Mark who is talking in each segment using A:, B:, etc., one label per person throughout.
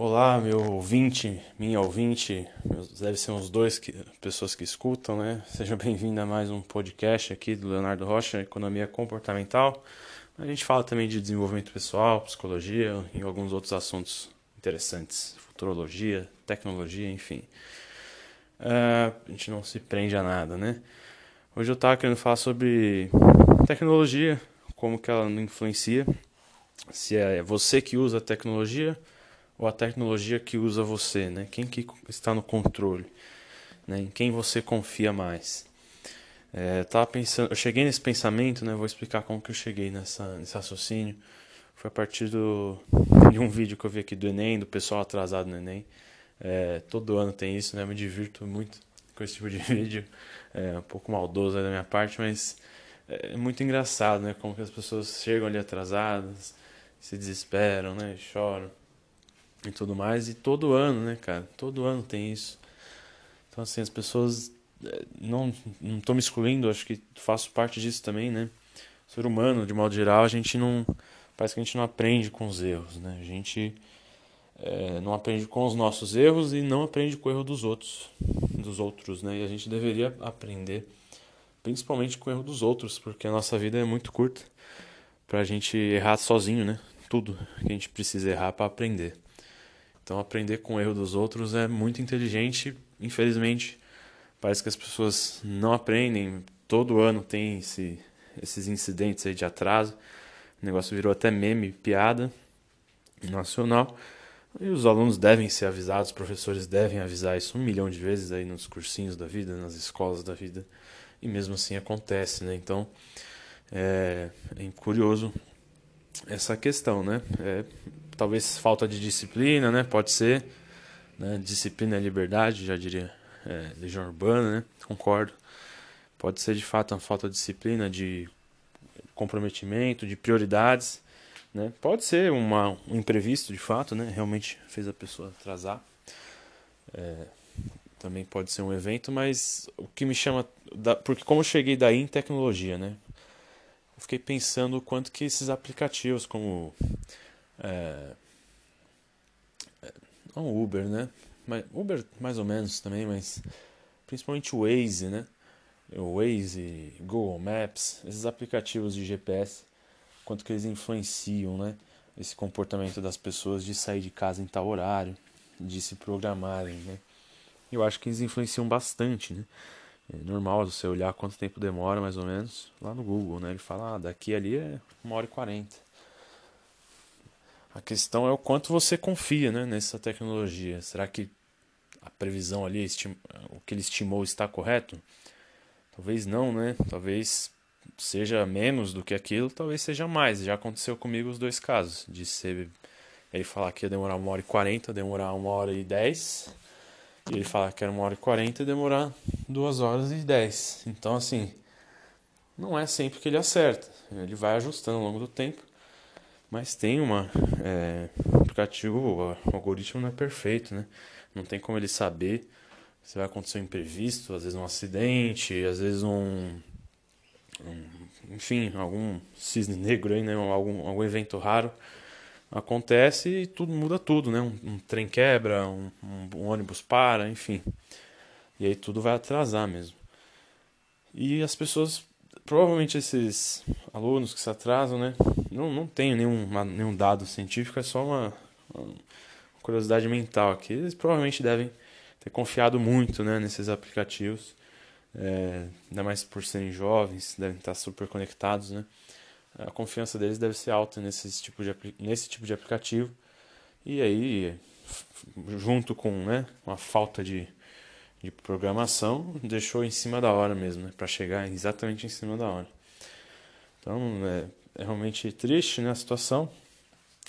A: Olá, meu ouvinte, minha ouvinte, deve ser uns dois que, pessoas que escutam, né? Seja bem-vindo a mais um podcast aqui do Leonardo Rocha, Economia Comportamental. A gente fala também de desenvolvimento pessoal, psicologia e alguns outros assuntos interessantes, futurologia, tecnologia, enfim. Uh, a gente não se prende a nada, né? Hoje eu estava querendo falar sobre tecnologia, como que ela influencia, se é você que usa a tecnologia ou a tecnologia que usa você, né? Quem que está no controle, né? Em quem você confia mais? É, tava pensando, eu cheguei nesse pensamento, né? Vou explicar como que eu cheguei nessa, nesse raciocínio. Foi a partir do, de um vídeo que eu vi aqui do Enem, do pessoal atrasado no Enem. É, todo ano tem isso, né? Eu me divirto muito com esse tipo de vídeo. É um pouco maldoso da minha parte, mas é muito engraçado, né? Como que as pessoas chegam ali atrasadas, se desesperam, né? Choram e tudo mais. E todo ano, né, cara? Todo ano tem isso. Então, assim, as pessoas. Eh, não não estou me excluindo, acho que faço parte disso também, né? Ser humano, de modo geral, a gente não. Parece que a gente não aprende com os erros, né? A gente é, não aprende com os nossos erros e não aprende com o erro dos outros, dos outros, né? E a gente deveria aprender, principalmente com o erro dos outros, porque a nossa vida é muito curta para a gente errar sozinho, né? Tudo que a gente precisa errar para aprender. Então, aprender com o erro dos outros é muito inteligente. Infelizmente, parece que as pessoas não aprendem. Todo ano tem esse, esses incidentes aí de atraso. O negócio virou até meme, piada nacional. E os alunos devem ser avisados, os professores devem avisar isso um milhão de vezes aí nos cursinhos da vida, nas escolas da vida. E mesmo assim acontece, né? Então, é, é curioso essa questão, né? É, talvez falta de disciplina, né? Pode ser. Né? Disciplina é liberdade, já diria é, Legião Urbana, né? Concordo. Pode ser de fato uma falta de disciplina, de comprometimento, de prioridades. Né? Pode ser uma, um imprevisto de fato, né? realmente fez a pessoa atrasar. É, também pode ser um evento, mas o que me chama. Da, porque como eu cheguei daí em tecnologia, né? Eu fiquei pensando o quanto que esses aplicativos como é, é, não Uber, né? Mas, Uber mais ou menos também, mas principalmente o Waze, né? O Waze, Google Maps, esses aplicativos de GPS, quanto que eles influenciam, né? Esse comportamento das pessoas de sair de casa em tal horário, de se programarem, né? Eu acho que eles influenciam bastante, né? É normal você olhar quanto tempo demora, mais ou menos, lá no Google, né? Ele fala, ah, daqui ali é uma hora e quarenta. A questão é o quanto você confia né, nessa tecnologia. Será que a previsão ali, o que ele estimou está correto? Talvez não, né? Talvez seja menos do que aquilo, talvez seja mais. Já aconteceu comigo os dois casos. De ser ele falar que ia demorar uma hora e quarenta, demorar uma hora e dez. E ele falar que era uma hora e quarenta e demorar duas horas e dez. Então, assim, não é sempre que ele acerta. Ele vai ajustando ao longo do tempo. Mas tem uma. É, o aplicativo, o algoritmo não é perfeito, né? Não tem como ele saber se vai acontecer um imprevisto, às vezes um acidente, às vezes um. um enfim, algum cisne negro aí, né? Algum, algum evento raro acontece e tudo muda tudo, né? Um, um trem quebra, um, um, um, ônibus para, enfim. E aí tudo vai atrasar mesmo. E as pessoas provavelmente esses alunos que se atrasam, né? Não, não tenho nenhum, nenhum dado científico, é só uma, uma curiosidade mental aqui. Eles provavelmente devem ter confiado muito né, nesses aplicativos, é, ainda mais por serem jovens, devem estar super conectados, né? A confiança deles deve ser alta nesse tipo de, nesse tipo de aplicativo. E aí, junto com né, uma falta de de programação deixou em cima da hora mesmo, né? para chegar exatamente em cima da hora. Então é, é, realmente triste né, a situação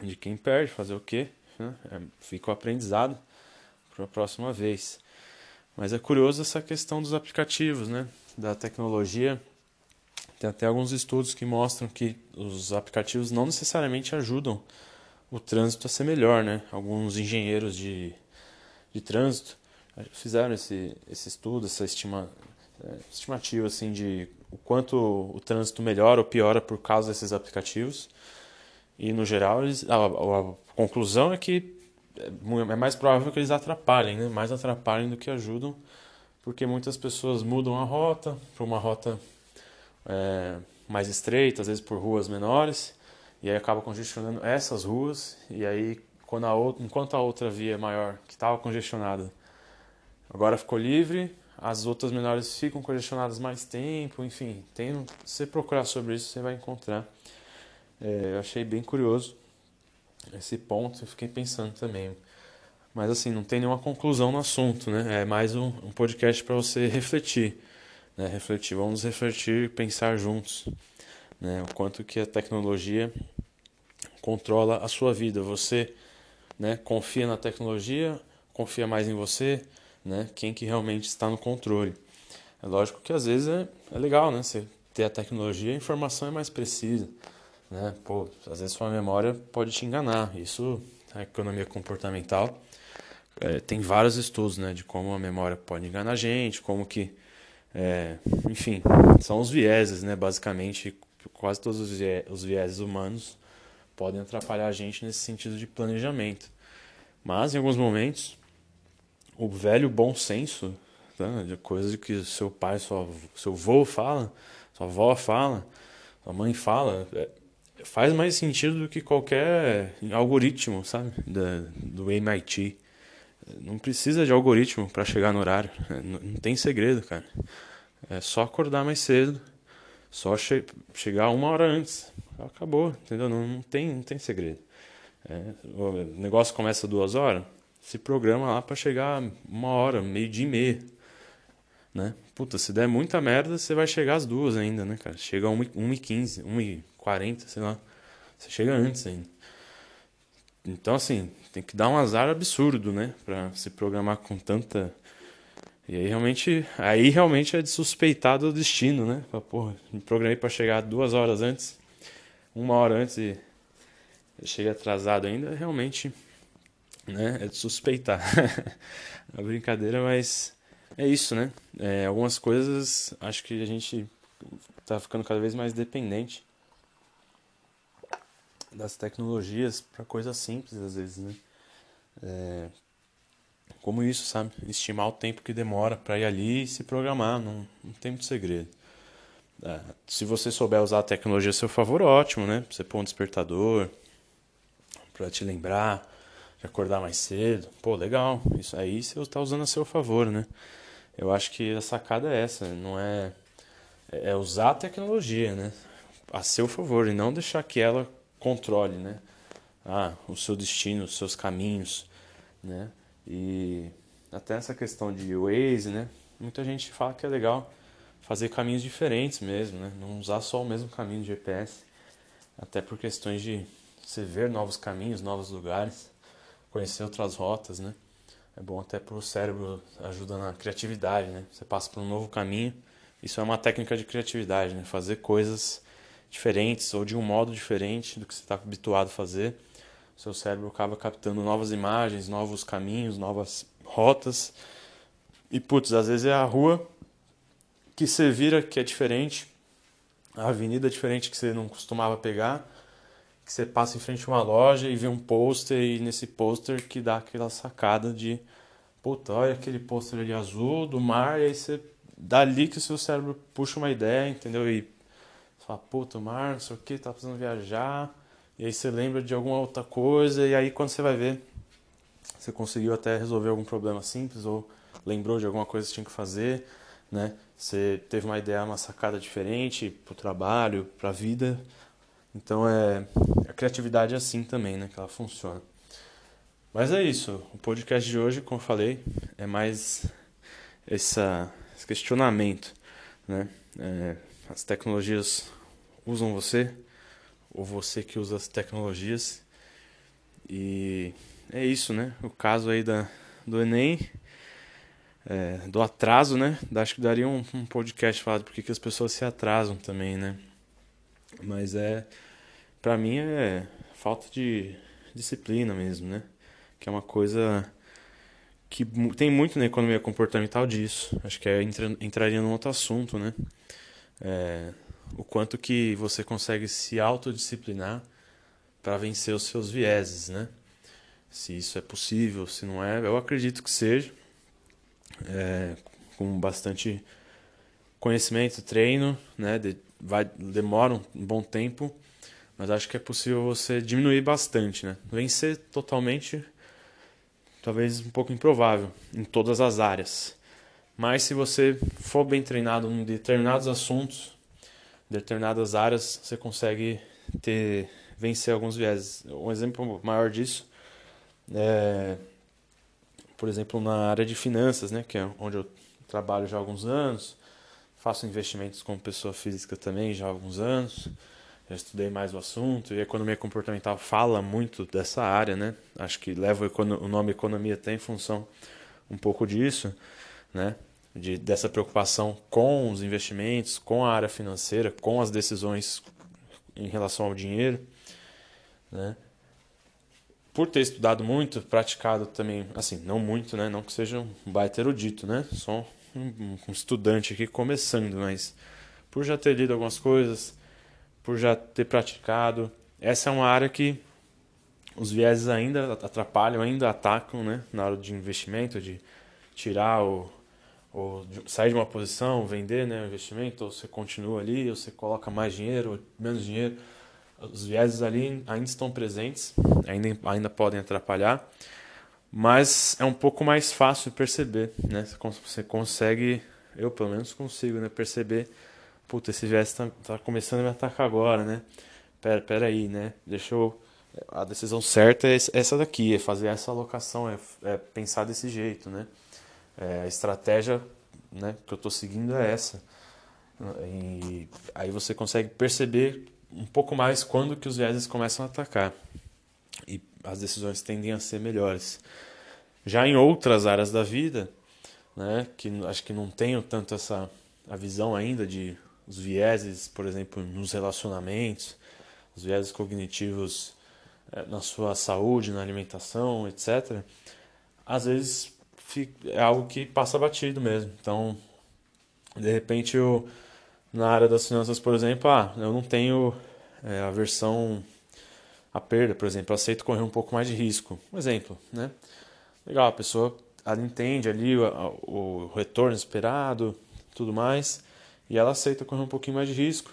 A: de quem perde, fazer o quê? Né? É, fica o aprendizado para a próxima vez. Mas é curioso essa questão dos aplicativos, né? da tecnologia. Tem até alguns estudos que mostram que os aplicativos não necessariamente ajudam o trânsito a ser melhor. Né? Alguns engenheiros de, de trânsito fizeram esse, esse estudo, essa estima, é, estimativa assim, de o quanto o trânsito melhora ou piora por causa desses aplicativos. E no geral, eles, a, a conclusão é que é, é mais provável que eles atrapalhem, né? Mais atrapalhem do que ajudam, porque muitas pessoas mudam a rota para uma rota é, mais estreita, às vezes por ruas menores, e aí acaba congestionando essas ruas, e aí quando a outra, enquanto a outra via maior que estava congestionada agora ficou livre, as outras menores ficam congestionadas mais tempo, enfim, tem, se você procurar sobre isso você vai encontrar. É, eu achei bem curioso esse ponto, eu fiquei pensando também. Mas assim, não tem nenhuma conclusão no assunto, né? É mais um, um podcast para você refletir, né? Refletir, vamos refletir, pensar juntos, né? O quanto que a tecnologia controla a sua vida. Você, né? Confia na tecnologia, confia mais em você, né? Quem que realmente está no controle. É lógico que às vezes é, é legal, né? Você ter a tecnologia, a informação é mais precisa, né? Pô, às vezes sua memória pode te enganar. Isso, a economia comportamental é, tem vários estudos, né, de como a memória pode enganar a gente, como que, é, enfim, são os vieses, né, basicamente, quase todos os, vie os vieses humanos podem atrapalhar a gente nesse sentido de planejamento. Mas em alguns momentos, o velho bom senso, tá, de coisas que seu pai, sua, seu avô fala, sua avó fala, sua mãe fala, é, faz mais sentido do que qualquer algoritmo, sabe, da, do MIT. Não precisa de algoritmo para chegar no horário. É, não tem segredo, cara. É só acordar mais cedo. Só che chegar uma hora antes. Acabou, entendeu? Não, não, tem, não tem segredo. É, o negócio começa duas horas. Se programa lá para chegar uma hora, meio dia e meia. Né? Puta, se der muita merda, você vai chegar às duas ainda, né, cara? Chega a 1h15, 1h40, sei lá. Você chega antes ainda. Então, assim, tem que dar um azar absurdo, né? Pra se programar com tanta. E aí realmente, aí realmente é de suspeitar do destino, né? Pra, porra, me programei para chegar duas horas antes, uma hora antes e eu cheguei atrasado ainda, realmente, né? É de suspeitar. a brincadeira, mas é isso, né? É, algumas coisas acho que a gente tá ficando cada vez mais dependente das tecnologias para coisas simples às vezes, né? É, como isso, sabe? Estimar o tempo que demora para ir ali e se programar, não, não tem muito segredo. É, se você souber usar a tecnologia a seu favor, ótimo, né? Você pôr um despertador para te lembrar, acordar mais cedo. Pô, legal. Isso aí você está usando a seu favor, né? Eu acho que a sacada é essa, não é é usar a tecnologia, né? A seu favor e não deixar que ela controle, né? Ah, o seu destino, os seus caminhos, né? E até essa questão de Waze, né? Muita gente fala que é legal fazer caminhos diferentes mesmo, né? Não usar só o mesmo caminho de GPS, até por questões de você ver novos caminhos, novos lugares, conhecer outras rotas, né? É bom até para o cérebro, ajuda na criatividade, né? Você passa por um novo caminho, isso é uma técnica de criatividade, né? Fazer coisas diferentes ou de um modo diferente do que você está habituado a fazer. Seu cérebro acaba captando novas imagens, novos caminhos, novas rotas. E putz, às vezes é a rua que você vira que é diferente, a avenida diferente que você não costumava pegar, que você passa em frente a uma loja e vê um pôster e nesse pôster que dá aquela sacada de puta, olha aquele pôster ali azul do mar e aí você dali que o seu cérebro puxa uma ideia, entendeu? E você fala, puta, mar, não sei o que, tá precisando viajar. E aí você lembra de alguma outra coisa, e aí quando você vai ver, você conseguiu até resolver algum problema simples, ou lembrou de alguma coisa que tinha que fazer, né? Você teve uma ideia, uma sacada diferente pro trabalho, pra vida. Então é. A criatividade é assim também, né? Que ela funciona. Mas é isso. O podcast de hoje, como eu falei, é mais essa, esse questionamento, né? É, as tecnologias usam você, ou você que usa as tecnologias. E é isso, né? O caso aí da, do Enem, é, do atraso, né? Acho que daria um, um podcast falado porque que as pessoas se atrasam também, né? Mas é, pra mim é falta de disciplina mesmo, né? Que é uma coisa que tem muito na economia comportamental disso. Acho que é, entra, entraria num outro assunto, né? É, o quanto que você consegue se autodisciplinar para vencer os seus vieses, né? se isso é possível, se não é. Eu acredito que seja, é, com bastante conhecimento, treino, né? De, vai, demora um bom tempo, mas acho que é possível você diminuir bastante, né? Vencer totalmente, talvez um pouco improvável em todas as áreas. Mas se você for bem treinado em determinados assuntos, determinadas áreas, você consegue ter vencer alguns vieses. Um exemplo maior disso é, por exemplo, na área de finanças, né, que é onde eu trabalho já há alguns anos, faço investimentos como pessoa física também já há alguns anos. Já estudei mais o assunto e economia comportamental fala muito dessa área, né? Acho que leva o nome economia até em função um pouco disso, né? De, dessa preocupação com os investimentos, com a área financeira, com as decisões em relação ao dinheiro, né? Por ter estudado muito, praticado também, assim, não muito, né? Não que seja um baita erudito, né? Só um, um estudante aqui começando, mas por já ter lido algumas coisas, por já ter praticado, essa é uma área que os vieses ainda atrapalham, ainda atacam, né? Na hora de investimento, de tirar o ou sair de uma posição, vender né, o investimento, ou você continua ali, ou você coloca mais dinheiro, ou menos dinheiro. Os vieses ali ainda estão presentes, ainda, ainda podem atrapalhar, mas é um pouco mais fácil perceber, né? Você consegue, eu pelo menos consigo, né, perceber, puta, esse viés está tá começando a me atacar agora, né? Pera, pera aí, né? Deixa eu a decisão certa é essa daqui, é fazer essa alocação, é, é pensar desse jeito, né? É, a estratégia né, que eu estou seguindo é essa. E aí você consegue perceber um pouco mais quando que os vieses começam a atacar. As decisões tendem a ser melhores. Já em outras áreas da vida, né, que acho que não tenho tanto essa a visão ainda de os vieses, por exemplo, nos relacionamentos, os vieses cognitivos é, na sua saúde, na alimentação, etc. Às vezes é algo que passa batido mesmo. Então, de repente, eu, na área das finanças, por exemplo, ah, eu não tenho é, aversão à perda, por exemplo, eu aceito correr um pouco mais de risco. Um exemplo, né? Legal, a pessoa ela entende ali o, o retorno esperado, tudo mais, e ela aceita correr um pouquinho mais de risco.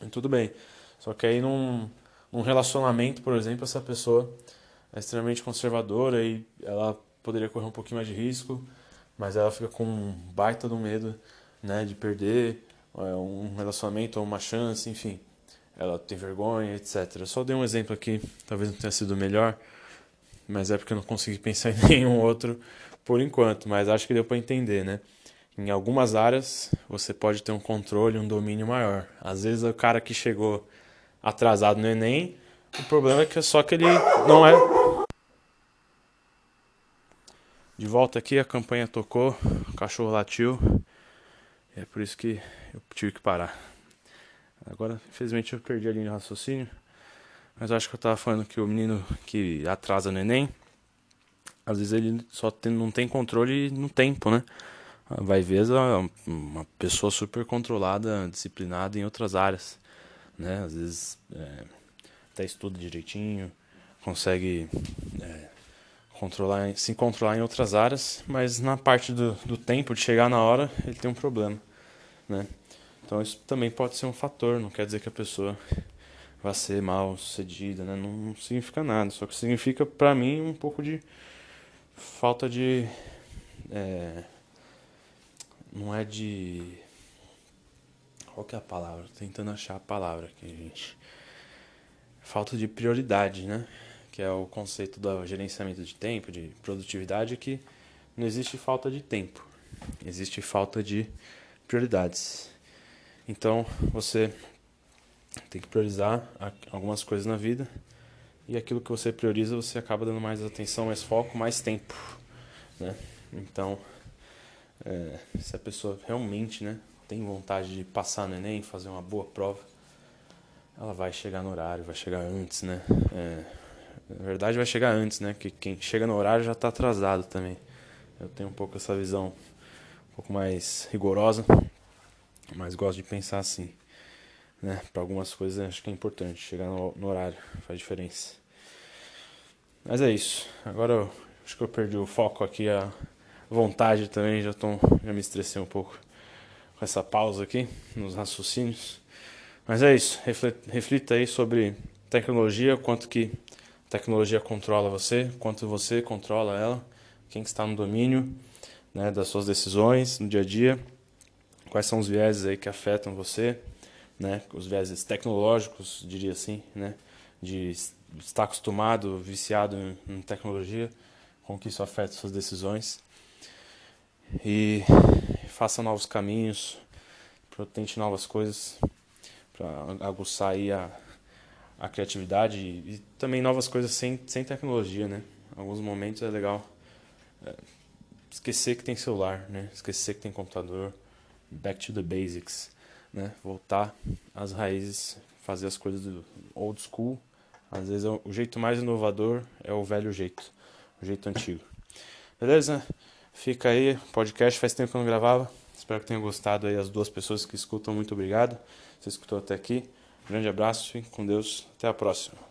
A: E tudo bem. Só que aí num, num relacionamento, por exemplo, essa pessoa é extremamente conservadora e ela poderia correr um pouquinho mais de risco, mas ela fica com um baita do medo né, de perder é, um relacionamento ou uma chance, enfim. Ela tem vergonha, etc. Eu só dei um exemplo aqui, talvez não tenha sido melhor, mas é porque eu não consegui pensar em nenhum outro por enquanto, mas acho que deu para entender, né? Em algumas áreas você pode ter um controle, um domínio maior. Às vezes o cara que chegou atrasado no Enem, o problema é que só que ele não é de volta aqui, a campanha tocou, o cachorro latiu. É por isso que eu tive que parar. Agora, infelizmente, eu perdi a linha de raciocínio. Mas acho que eu tava falando que o menino que atrasa no Enem, às vezes ele só tem, não tem controle no tempo, né? Vai ver uma pessoa super controlada, disciplinada em outras áreas, né? Às vezes é, até estuda direitinho, consegue é, controlar, se controlar em outras áreas, mas na parte do, do tempo de chegar na hora ele tem um problema, né? Então isso também pode ser um fator, não quer dizer que a pessoa vai ser mal sucedida, né? Não, significa nada, só que significa para mim um pouco de falta de é, não é de qual que é a palavra? Tô tentando achar a palavra aqui, gente. Falta de prioridade, né? que é o conceito do gerenciamento de tempo, de produtividade, que não existe falta de tempo, existe falta de prioridades. Então, você tem que priorizar algumas coisas na vida e aquilo que você prioriza, você acaba dando mais atenção, mais foco, mais tempo, né? Então, é, se a pessoa realmente, né, tem vontade de passar no Enem, fazer uma boa prova, ela vai chegar no horário, vai chegar antes, né? É, na verdade, vai chegar antes, né? Que quem chega no horário já está atrasado também. Eu tenho um pouco essa visão um pouco mais rigorosa, mas gosto de pensar assim. Né? Para algumas coisas acho que é importante chegar no, no horário, faz diferença. Mas é isso. Agora eu, acho que eu perdi o foco aqui, a vontade também. Já, tô, já me estressei um pouco com essa pausa aqui nos raciocínios. Mas é isso. Reflita, reflita aí sobre tecnologia, quanto que a tecnologia controla você, quanto você controla ela, quem está no domínio né, das suas decisões no dia a dia, quais são os vieses aí que afetam você, né, os vieses tecnológicos, diria assim, né, de estar acostumado, viciado em, tecnologia, como que isso afeta suas decisões. E faça novos caminhos, tente novas coisas para aguçar aí a, a criatividade e, e, também novas coisas sem, sem tecnologia, né? Alguns momentos é legal é, esquecer que tem celular, né? Esquecer que tem computador, back to the basics, né? Voltar às raízes, fazer as coisas do old school. Às vezes é o jeito mais inovador é o velho jeito, o jeito antigo. Beleza? Fica aí, podcast faz tempo que eu não gravava. Espero que tenham gostado aí as duas pessoas que escutam. Muito obrigado. Você escutou até aqui. grande abraço, fique com Deus. Até a próxima.